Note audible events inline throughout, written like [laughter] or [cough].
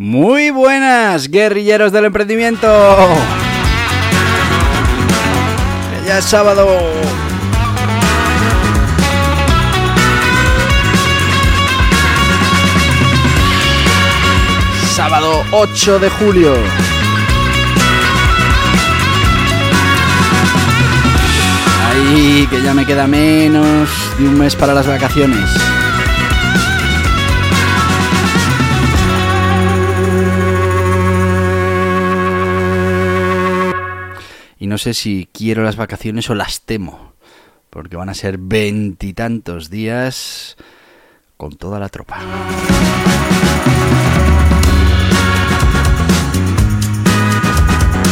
Muy buenas, guerrilleros del emprendimiento. Ya es sábado. Sábado 8 de julio. Ahí, que ya me queda menos de un mes para las vacaciones. No sé si quiero las vacaciones o las temo, porque van a ser veintitantos días con toda la tropa.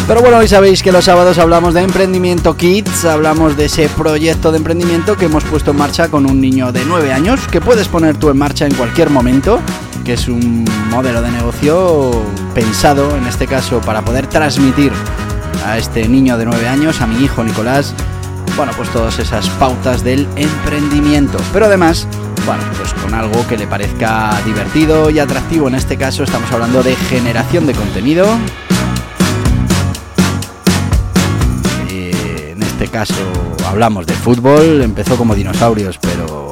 Pero bueno, hoy sabéis que los sábados hablamos de Emprendimiento Kids, hablamos de ese proyecto de emprendimiento que hemos puesto en marcha con un niño de 9 años, que puedes poner tú en marcha en cualquier momento, que es un modelo de negocio pensado, en este caso, para poder transmitir a este niño de 9 años, a mi hijo Nicolás, bueno, pues todas esas pautas del emprendimiento. Pero además, bueno, pues con algo que le parezca divertido y atractivo. En este caso estamos hablando de generación de contenido. Eh, en este caso hablamos de fútbol. Empezó como dinosaurios, pero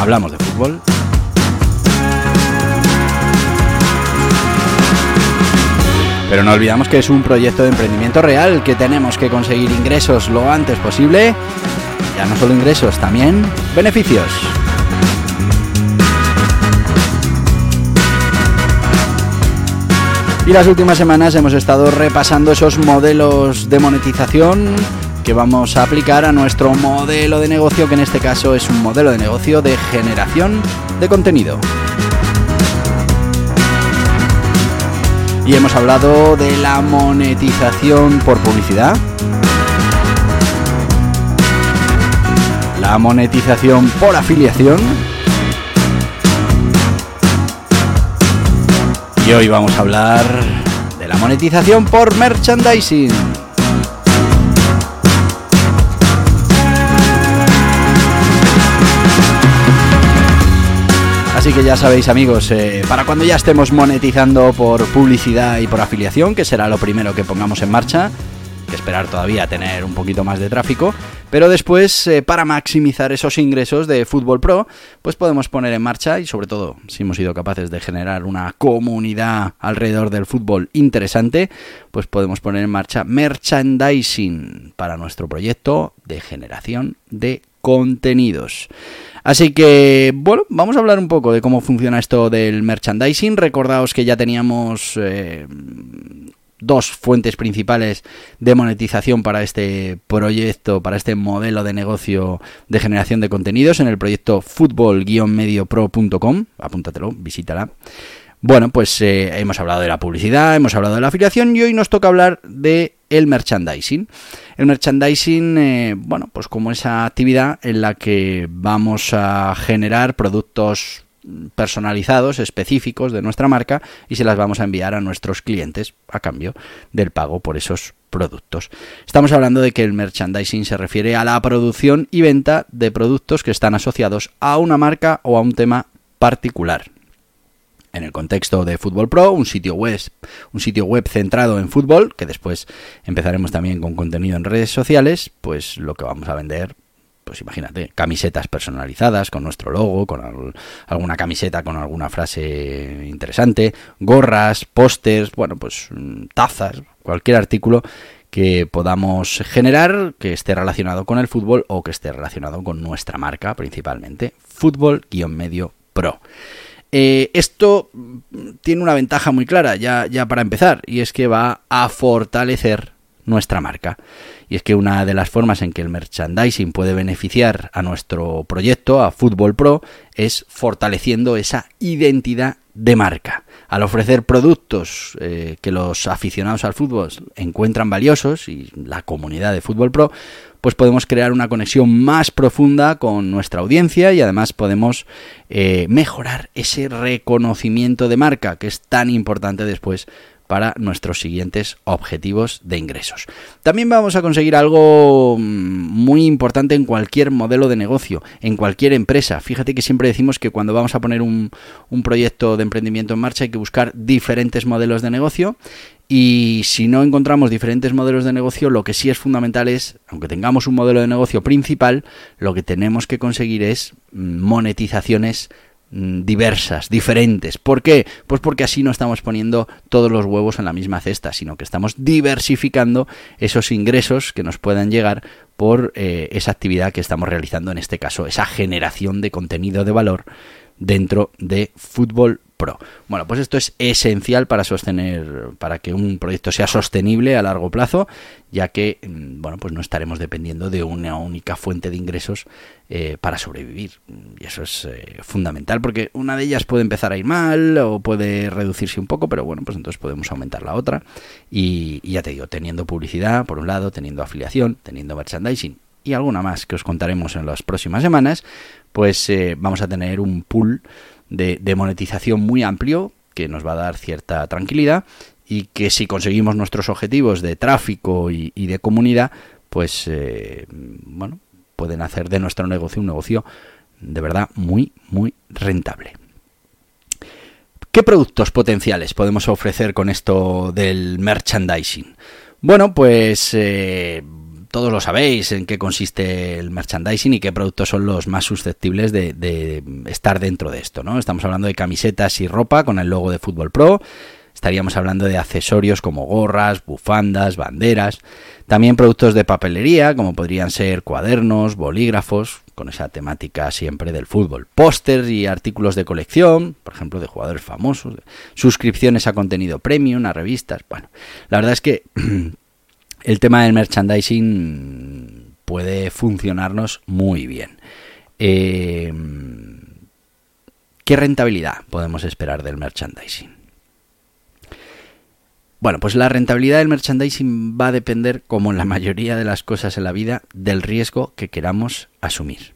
hablamos de fútbol. Pero no olvidamos que es un proyecto de emprendimiento real, que tenemos que conseguir ingresos lo antes posible. Ya no solo ingresos, también beneficios. Y las últimas semanas hemos estado repasando esos modelos de monetización que vamos a aplicar a nuestro modelo de negocio, que en este caso es un modelo de negocio de generación de contenido. Y hemos hablado de la monetización por publicidad. La monetización por afiliación. Y hoy vamos a hablar de la monetización por merchandising. Así que ya sabéis amigos, eh, para cuando ya estemos monetizando por publicidad y por afiliación, que será lo primero que pongamos en marcha, que esperar todavía tener un poquito más de tráfico, pero después eh, para maximizar esos ingresos de Fútbol Pro, pues podemos poner en marcha y sobre todo si hemos sido capaces de generar una comunidad alrededor del fútbol interesante, pues podemos poner en marcha merchandising para nuestro proyecto de generación de contenidos. Así que, bueno, vamos a hablar un poco de cómo funciona esto del merchandising. Recordaos que ya teníamos eh, dos fuentes principales de monetización para este proyecto, para este modelo de negocio de generación de contenidos en el proyecto fútbol-mediopro.com. Apúntatelo, visítala. Bueno, pues eh, hemos hablado de la publicidad, hemos hablado de la afiliación y hoy nos toca hablar de el merchandising. El merchandising, eh, bueno, pues como esa actividad en la que vamos a generar productos personalizados, específicos de nuestra marca y se las vamos a enviar a nuestros clientes a cambio del pago por esos productos. Estamos hablando de que el merchandising se refiere a la producción y venta de productos que están asociados a una marca o a un tema particular en el contexto de Fútbol Pro, un sitio web, un sitio web centrado en fútbol, que después empezaremos también con contenido en redes sociales, pues lo que vamos a vender pues imagínate, camisetas personalizadas con nuestro logo, con alguna camiseta con alguna frase interesante, gorras, pósters, bueno, pues mm, tazas, cualquier artículo que podamos generar que esté relacionado con el fútbol o que esté relacionado con nuestra marca principalmente, fútbol-medio pro. Eh, esto tiene una ventaja muy clara, ya, para empezar, y es que va a fortalecer nuestra marca. Y es que una de las formas en que el merchandising puede beneficiar a nuestro proyecto, a Fútbol Pro, es fortaleciendo esa identidad de marca. Al ofrecer productos eh, que los aficionados al fútbol encuentran valiosos y la comunidad de Fútbol Pro, pues podemos crear una conexión más profunda con nuestra audiencia y además podemos eh, mejorar ese reconocimiento de marca que es tan importante después para nuestros siguientes objetivos de ingresos. También vamos a conseguir algo mm, muy importante en cualquier modelo de negocio, en cualquier empresa. Fíjate que siempre decimos que cuando vamos a poner un, proyecto de emprendimiento en marcha hay que buscar diferentes modelos de negocio y si no encontramos diferentes modelos de negocio, lo que sí es fundamental es, aunque tengamos un modelo de negocio principal, lo que tenemos que conseguir es mm, monetizaciones diversas, diferentes. ¿Por qué? Pues porque así no estamos poniendo todos los huevos en la misma cesta, sino que estamos diversificando esos ingresos que nos puedan llegar por eh, esa actividad que estamos realizando, en este caso, esa generación de contenido de valor dentro de Fútbol Pro. Bueno, pues esto es esencial para sostener, para que un proyecto sea sostenible a largo plazo, ya que, mm, bueno, pues no estaremos dependiendo de una única fuente de ingresos eh, para sobrevivir. Y eso es eh, fundamental, porque una de ellas puede empezar a ir mal o puede reducirse un poco, pero bueno, pues entonces podemos aumentar la otra. Y, ya te digo, teniendo publicidad, por un lado, teniendo afiliación, teniendo merchandising y alguna más que os contaremos en las próximas semanas, pues eh, vamos a tener un pool de, monetización muy amplio que nos va a dar cierta tranquilidad y que si conseguimos nuestros objetivos de tráfico y, de comunidad, pues eh, bueno, pueden hacer de nuestro negocio un negocio de verdad muy, muy rentable. ¿Qué productos potenciales podemos ofrecer con esto del merchandising? Bueno, pues eh, todos lo sabéis en qué consiste el merchandising y qué productos son los más susceptibles de, estar dentro de esto, ¿no? Estamos hablando de camisetas y ropa con el logo de Fútbol Pro. Estaríamos hablando de accesorios como gorras, bufandas, banderas. También productos de papelería, como podrían ser cuadernos, bolígrafos, con esa temática siempre del fútbol. Pósters y artículos de colección, por ejemplo, de jugadores famosos. Suscripciones a contenido premium, a revistas. Bueno, la verdad es que [clears throat] el tema del merchandising puede funcionarnos muy bien. Eh, ¿Qué rentabilidad podemos esperar del merchandising? Bueno, pues la rentabilidad del merchandising va a depender, como en la [laughs] mayoría de las cosas en la vida, del riesgo que queramos asumir.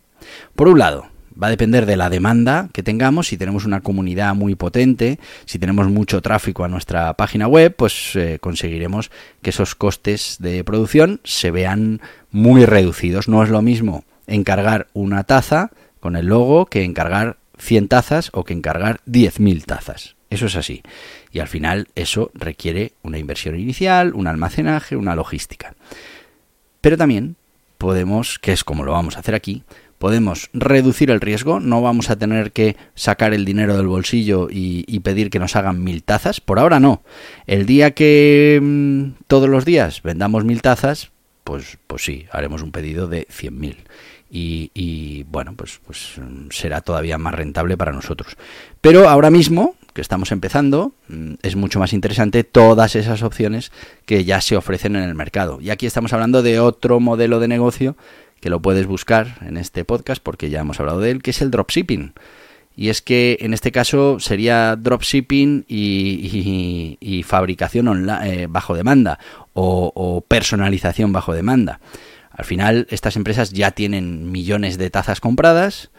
Por un lado, Va a depender de la demanda que tengamos. Si tenemos una comunidad muy potente, si tenemos mucho tráfico a nuestra página web, pues eh, conseguiremos que esos costes de producción se vean muy reducidos. No es lo mismo encargar una taza con el logo que encargar 100 tazas o que encargar 10.000 tazas. Eso es así. Y al final eso requiere una inversión inicial, un almacenaje, una logística. Pero también podemos, que es como lo vamos a hacer aquí, podemos reducir el riesgo, no vamos a tener que sacar el dinero del bolsillo y, pedir que nos hagan mil tazas, por ahora no. El día que mm, todos los días vendamos mil tazas, pues, pues sí, haremos un pedido de cien mil. Y, bueno, pues, pues mm, será todavía más rentable para nosotros. Pero ahora mismo, que estamos empezando, mm, es mucho más interesante todas esas opciones que ya se ofrecen en el mercado. Y aquí estamos hablando de otro modelo de negocio que lo puedes buscar en este podcast porque ya hemos hablado de él, que es el dropshipping. Y es que en este caso sería dropshipping y, y, fabricación online, eh, bajo demanda o, personalización bajo demanda. Al final estas empresas ya tienen millones de tazas compradas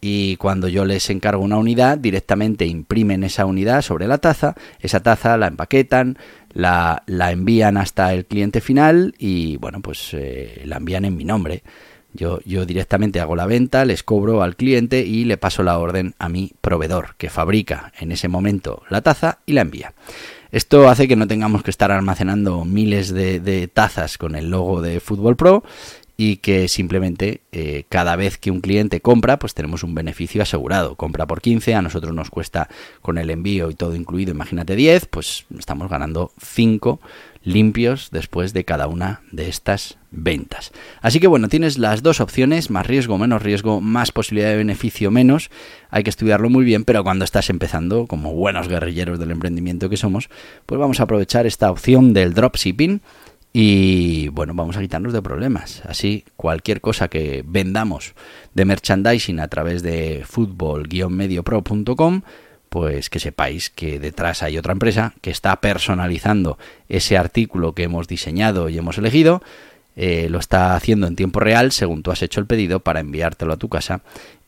y cuando yo les encargo una unidad, directamente imprimen esa unidad sobre la taza, esa taza la empaquetan, la, la envían hasta el cliente final y bueno, pues eh, la envían en mi nombre. Yo, yo directamente hago la venta, les cobro al cliente y le paso la orden a mi proveedor, que fabrica en ese momento la taza y la envía. Esto hace que no tengamos que estar almacenando miles de, tazas con el logo de Fútbol Pro y que simplemente eh, cada vez que un cliente compra, pues tenemos un beneficio asegurado. Compra por 15, a nosotros nos cuesta con el envío y todo incluido, imagínate 10, pues estamos ganando 5 limpios después de cada una de estas ventas. Así que bueno, tienes las dos opciones, más riesgo, menos riesgo, más posibilidad de beneficio, menos. Hay que estudiarlo muy bien, pero cuando estás empezando, como buenos guerrilleros del emprendimiento que somos, pues vamos a aprovechar esta opción del dropshipping Y bueno, vamos a quitarnos de problemas. Así, cualquier cosa que vendamos de merchandising a través de fútbol-mediopro.com, pues que sepáis que detrás hay otra empresa que está personalizando ese artículo que hemos diseñado y hemos elegido. Eh, lo está haciendo en tiempo real según tú has hecho el pedido para enviártelo a tu casa.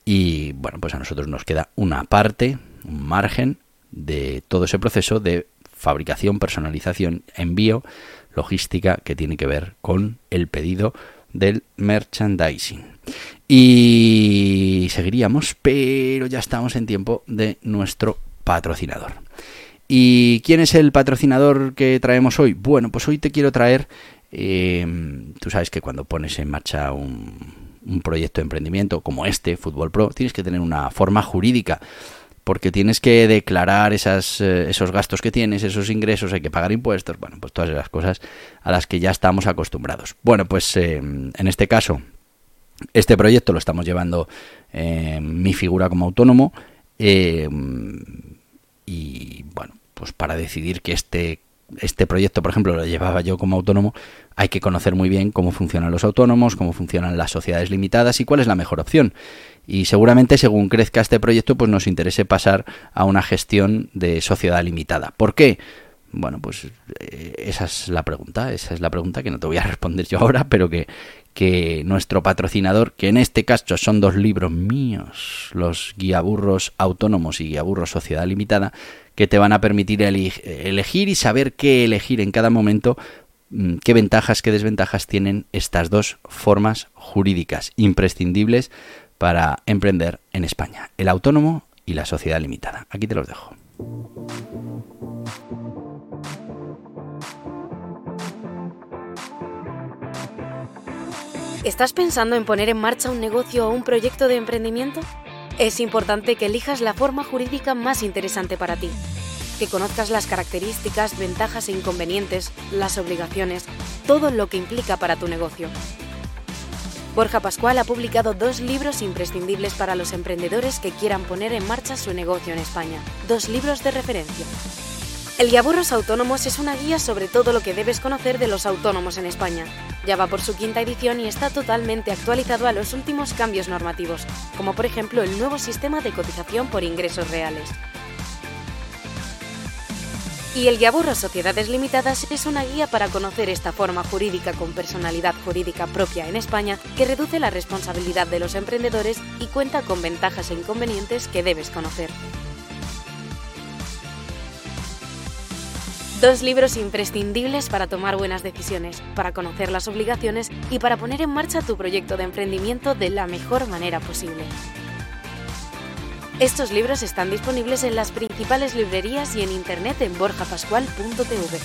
Y bueno, pues a nosotros nos queda una parte, un margen de todo ese proceso de fabricación, personalización, envío logística que tiene que ver con el pedido del merchandising. Y seguiríamos, pero ya estamos en tiempo de nuestro patrocinador. ¿Y quién es el patrocinador que traemos hoy? Bueno, pues hoy te quiero traer, eh, tú sabes que cuando pones en marcha un, un proyecto de emprendimiento como este, Fútbol Pro, tienes que tener una forma jurídica porque tienes que declarar esas, eh, esos gastos que tienes, esos ingresos, hay que pagar impuestos, bueno, pues todas esas cosas a las que ya estamos acostumbrados. Bueno, pues eh, en este caso, este proyecto lo estamos llevando eh, mi figura como autónomo y bueno, pues para decidir que este este proyecto, por ejemplo, lo llevaba yo como autónomo, hay que conocer muy bien cómo funcionan los autónomos, cómo funcionan las sociedades limitadas y cuál es la mejor opción y seguramente según crezca este proyecto pues nos interese pasar a una gestión de sociedad limitada. ¿Por qué? Bueno, pues eh, esa es la pregunta, esa es la pregunta que no te voy a [laughs] responder yo ahora, pero que, que nuestro patrocinador, que en este caso son dos libros míos, los guiaburros autónomos y guiaburros sociedad limitada, que te van a permitir elegir y saber qué elegir en cada momento, mm, qué ventajas, qué desventajas tienen estas dos formas jurídicas imprescindibles para emprender en España, el autónomo y la sociedad limitada. Aquí te los dejo. ¿Estás pensando en poner en marcha un negocio o un proyecto de emprendimiento? Es importante que elijas la forma jurídica más interesante para ti, que conozcas las características, ventajas e inconvenientes, las obligaciones, todo lo que implica para tu negocio. Borja Pascual ha publicado dos libros imprescindibles para los emprendedores que quieran poner en marcha su negocio en España. Dos libros de referencia. El Guiaburros Autónomos es una guía sobre todo lo que debes conocer de los autónomos en España. Ya va por su quinta edición y está totalmente actualizado a los últimos cambios normativos, como por ejemplo el nuevo sistema de cotización por ingresos reales. Y el Guiaburro Sociedades Limitadas es una guía para conocer esta forma jurídica con personalidad jurídica propia en España que reduce la responsabilidad de los emprendedores y cuenta con ventajas e inconvenientes que debes conocer. Dos libros imprescindibles para tomar buenas decisiones, para conocer las obligaciones y para poner en marcha tu proyecto de emprendimiento de la mejor manera posible. Estos libros están disponibles en las principales librerías y en internet en borjapascual.tv.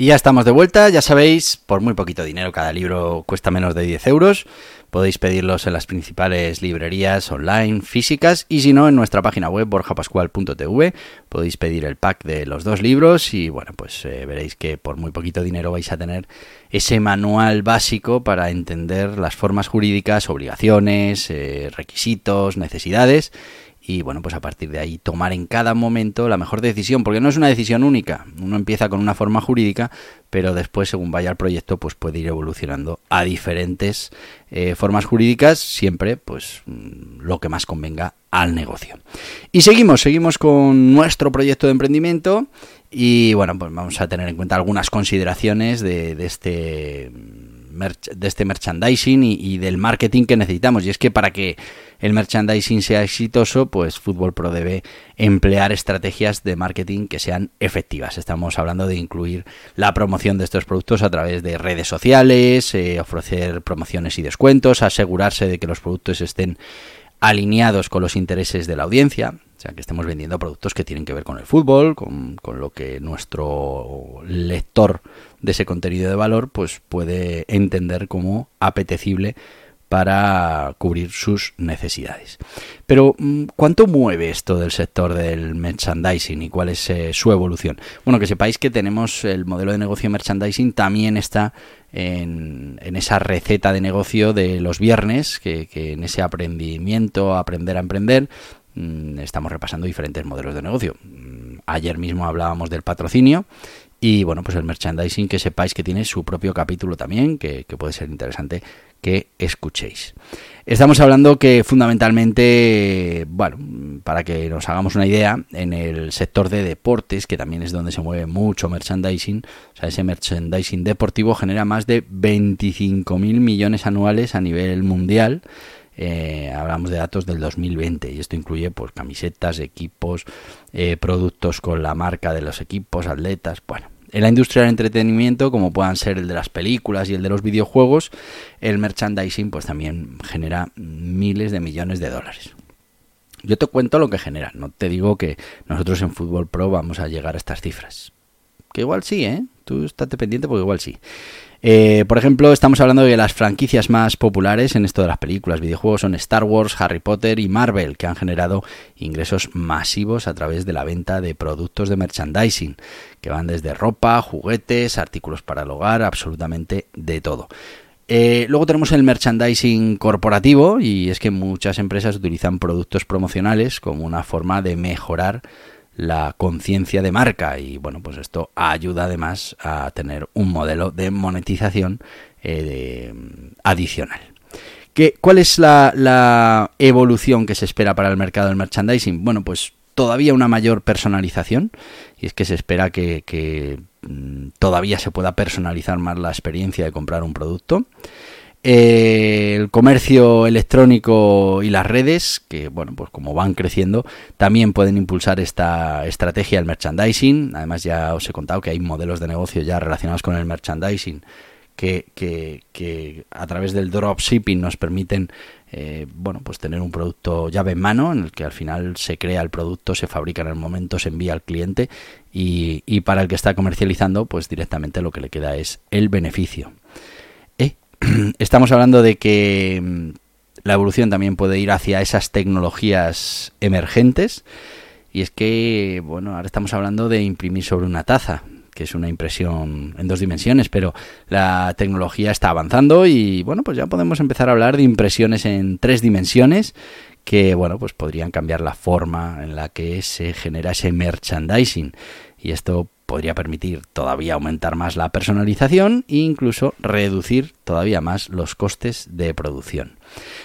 Y ya estamos de vuelta, ya sabéis, por muy poquito dinero, cada libro cuesta menos de 10 euros. Podéis pedirlos en las principales librerías online, físicas, y si no, en nuestra página web borjapascual.tv podéis pedir el pack de los dos libros y bueno, pues eh, veréis que por muy poquito dinero vais a tener ese manual básico para entender las formas jurídicas, obligaciones, eh, requisitos, necesidades y bueno, pues a partir de ahí tomar en cada momento la mejor decisión, porque no es una decisión única, uno empieza con una forma jurídica, pero después según vaya el proyecto pues puede ir evolucionando a diferentes eh, formas jurídicas, siempre pues mm, lo que más convenga al negocio. Y seguimos, seguimos con nuestro proyecto de emprendimiento y bueno, pues vamos a tener en cuenta algunas consideraciones de, de este de este merchandising y, del marketing que necesitamos. Y es que para que el merchandising sea exitoso, pues Fútbol Pro debe emplear estrategias de marketing que sean efectivas. Estamos hablando de incluir la promoción de estos productos a través de redes sociales, eh, ofrecer promociones y descuentos, asegurarse de que los productos estén alineados con los intereses de la audiencia, o sea, que estemos vendiendo productos que tienen que ver con el fútbol, con, con, lo que nuestro lector de ese contenido de valor pues puede entender como apetecible para cubrir sus necesidades. Pero, mm, ¿cuánto mueve esto del sector del merchandising y cuál es eh, su evolución? Bueno, que sepáis que tenemos el modelo de negocio merchandising también está en, en esa receta de negocio de los viernes, que, que en ese aprendimiento, aprender a emprender, estamos repasando diferentes modelos de negocio. Mm, ayer mismo hablábamos del patrocinio. Y bueno, pues el merchandising, que sepáis que tiene su propio capítulo también, que, que puede ser interesante que escuchéis. Estamos hablando que fundamentalmente, bueno, para que nos hagamos una idea, en el sector de deportes, que también es donde se mueve mucho merchandising, o sea, ese merchandising deportivo genera más de 25.000 millones anuales a nivel mundial. Eh, hablamos de datos del 2020 y esto incluye pues camisetas, equipos, eh, productos con la marca de los equipos, atletas, bueno, en la industria del entretenimiento, como puedan ser el de las películas y el de los videojuegos, el merchandising pues también genera miles de millones de dólares. Yo te cuento lo que genera, no te digo que nosotros en Fútbol Pro vamos a llegar a estas cifras. Que igual sí, ¿eh? Tú estate pendiente porque igual sí. Eh, por ejemplo, estamos hablando de las franquicias más populares en esto de las películas, videojuegos son Star Wars, Harry Potter y Marvel, que han generado ingresos masivos a través de la venta de productos de merchandising, que van desde ropa, juguetes, artículos para el hogar, absolutamente de todo. Eh, luego tenemos el merchandising corporativo y es que muchas empresas utilizan productos promocionales como una forma de mejorar la conciencia de marca y bueno pues esto ayuda además a tener un modelo de monetización eh, adicional. ¿Qué, ¿Cuál es la, evolución que se espera para el mercado del merchandising? Bueno pues todavía una mayor personalización y es que se espera que mm, todavía se pueda personalizar más la experiencia de comprar un producto. El comercio electrónico y las redes, que bueno, pues como van creciendo, también pueden impulsar esta estrategia del merchandising. Además, ya os he contado que hay modelos de negocio ya relacionados con el merchandising que, que, a través del dropshipping nos permiten eh, bueno, pues tener un producto llave en mano en el que al final se crea el producto, se fabrica en el momento, se envía al cliente y, y para el que está comercializando, pues directamente lo que le queda es el beneficio. [clears throat] estamos hablando de que mm, la evolución también puede ir hacia esas tecnologías emergentes. Y es que, bueno, ahora estamos hablando de imprimir sobre una taza, que es una impresión en dos dimensiones, pero la tecnología está avanzando y, bueno, pues ya podemos empezar a hablar de impresiones en tres dimensiones que, bueno, pues podrían cambiar la forma en la que se genera ese merchandising. Y esto podría permitir todavía aumentar más la personalización e incluso reducir todavía más los costes de producción.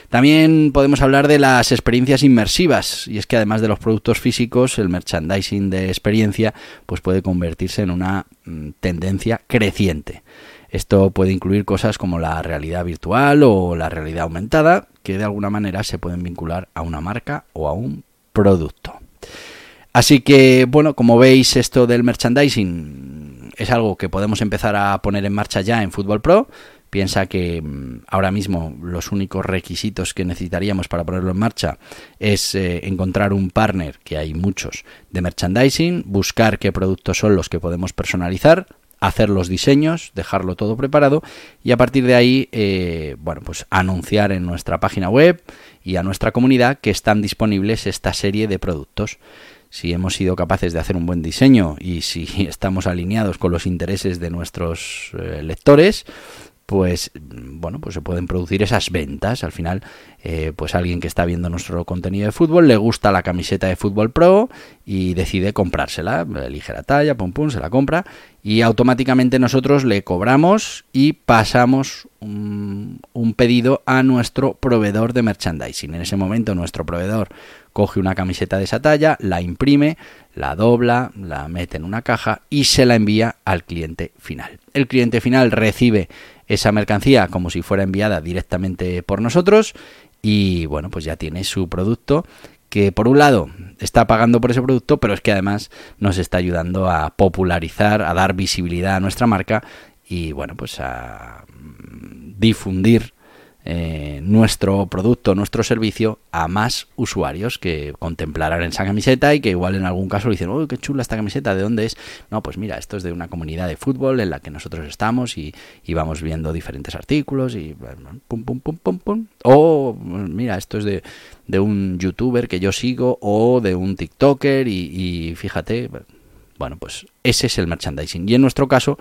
También podemos hablar de las experiencias inmersivas y es que además de los productos físicos, el merchandising de experiencia pues puede convertirse en una mm, tendencia creciente. Esto puede incluir cosas como la realidad virtual o la realidad aumentada, que de alguna manera se pueden vincular a una marca o a un producto. Así que, bueno, como veis, esto del merchandising es algo que podemos empezar a poner en marcha ya en Fútbol Pro. Piensa que mm, ahora mismo los únicos requisitos que necesitaríamos para ponerlo en marcha es eh, encontrar un partner, que hay muchos, de merchandising, buscar qué productos son los que podemos personalizar, hacer los diseños, dejarlo todo preparado y a partir de ahí, eh, bueno, pues anunciar en nuestra página web y a nuestra comunidad que están disponibles esta serie de productos si hemos sido capaces de hacer un buen diseño y si [laughs] estamos alineados con los intereses de nuestros eh, lectores, pues bueno, pues se pueden producir esas ventas. Al final, eh, pues alguien que está viendo nuestro contenido de fútbol le gusta la camiseta de Fútbol Pro y decide comprársela, elige la talla, pum pum, se la compra y automáticamente nosotros le cobramos y pasamos un pedido a nuestro proveedor de merchandising. En ese momento nuestro proveedor coge una camiseta de esa talla, la imprime, la dobla, la mete en una caja y se la envía al cliente final. El cliente final recibe esa mercancía como si fuera enviada directamente por nosotros y bueno, pues ya tiene su producto que por un lado está pagando por ese producto, pero es que además nos está ayudando a popularizar, a dar visibilidad a nuestra marca y bueno, pues a mm, difundir eh, nuestro producto, nuestro servicio a más usuarios que contemplarán esa camiseta y que igual en algún caso dicen, uy, qué chula esta camiseta, ¿de dónde es? No, pues mira, esto es de una comunidad de fútbol en la que nosotros estamos y, vamos viendo diferentes artículos y pum, pum, pum, pum, pum. O mira, esto es de, un youtuber que yo sigo o de un TikToker y fíjate, bueno, pues ese es el merchandising. Y en nuestro caso,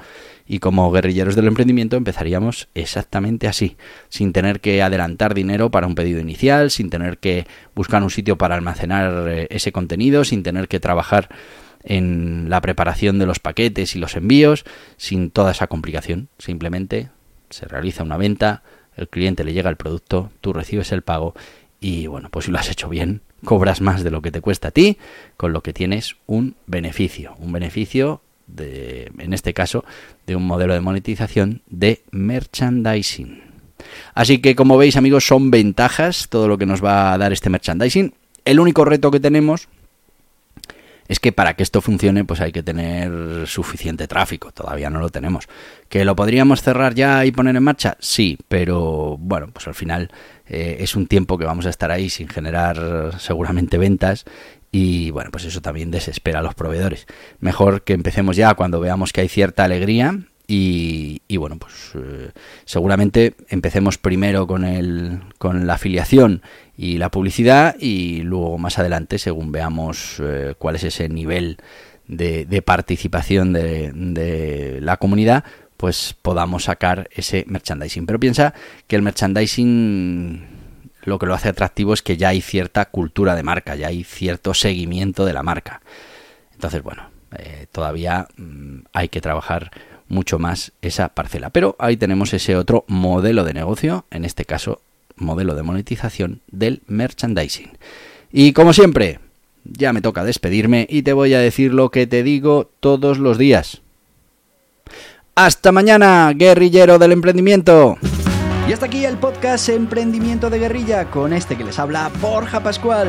y como guerrilleros del emprendimiento, empezaríamos exactamente así, sin tener que adelantar dinero para un pedido inicial, sin tener que buscar un sitio para almacenar eh, ese contenido, sin tener que trabajar en la preparación de los paquetes y los envíos sin toda esa complicación. Simplemente se realiza una venta, el cliente le llega el producto, tú recibes el pago y bueno, pues si lo has hecho bien, cobras más de lo que te cuesta a ti, con lo que tienes un beneficio, un beneficio de, en este caso, de un modelo de monetización de merchandising. Así que como veis amigos, son ventajas todo lo que nos va a dar este merchandising. El único reto que tenemos es que para que esto funcione pues hay que tener suficiente tráfico, todavía no lo tenemos. ¿Que lo podríamos cerrar ya y poner en marcha? Sí, pero bueno, pues al final eh, es un tiempo que vamos a estar ahí sin generar seguramente ventas y bueno, pues eso también desespera a los proveedores. Mejor que empecemos ya cuando veamos que hay cierta alegría y, bueno, pues eh, seguramente empecemos primero con, el, con la afiliación y la publicidad y luego más adelante, según veamos eh, cuál es ese nivel de, de participación de, de, la comunidad, pues podamos sacar ese merchandising. Pero piensa que el merchandising lo que lo hace atractivo es que ya hay cierta cultura de marca, ya hay cierto seguimiento de la marca. Entonces, bueno, eh, todavía mm, hay que trabajar mucho más esa parcela. Pero ahí tenemos ese otro modelo de negocio, en este caso modelo de monetización del merchandising. Y como siempre, ya me toca despedirme y te voy a decir lo que te digo todos los días. Hasta mañana, guerrillero del emprendimiento. Y hasta aquí el podcast Emprendimiento de Guerrilla con este que les habla Borja Pascual.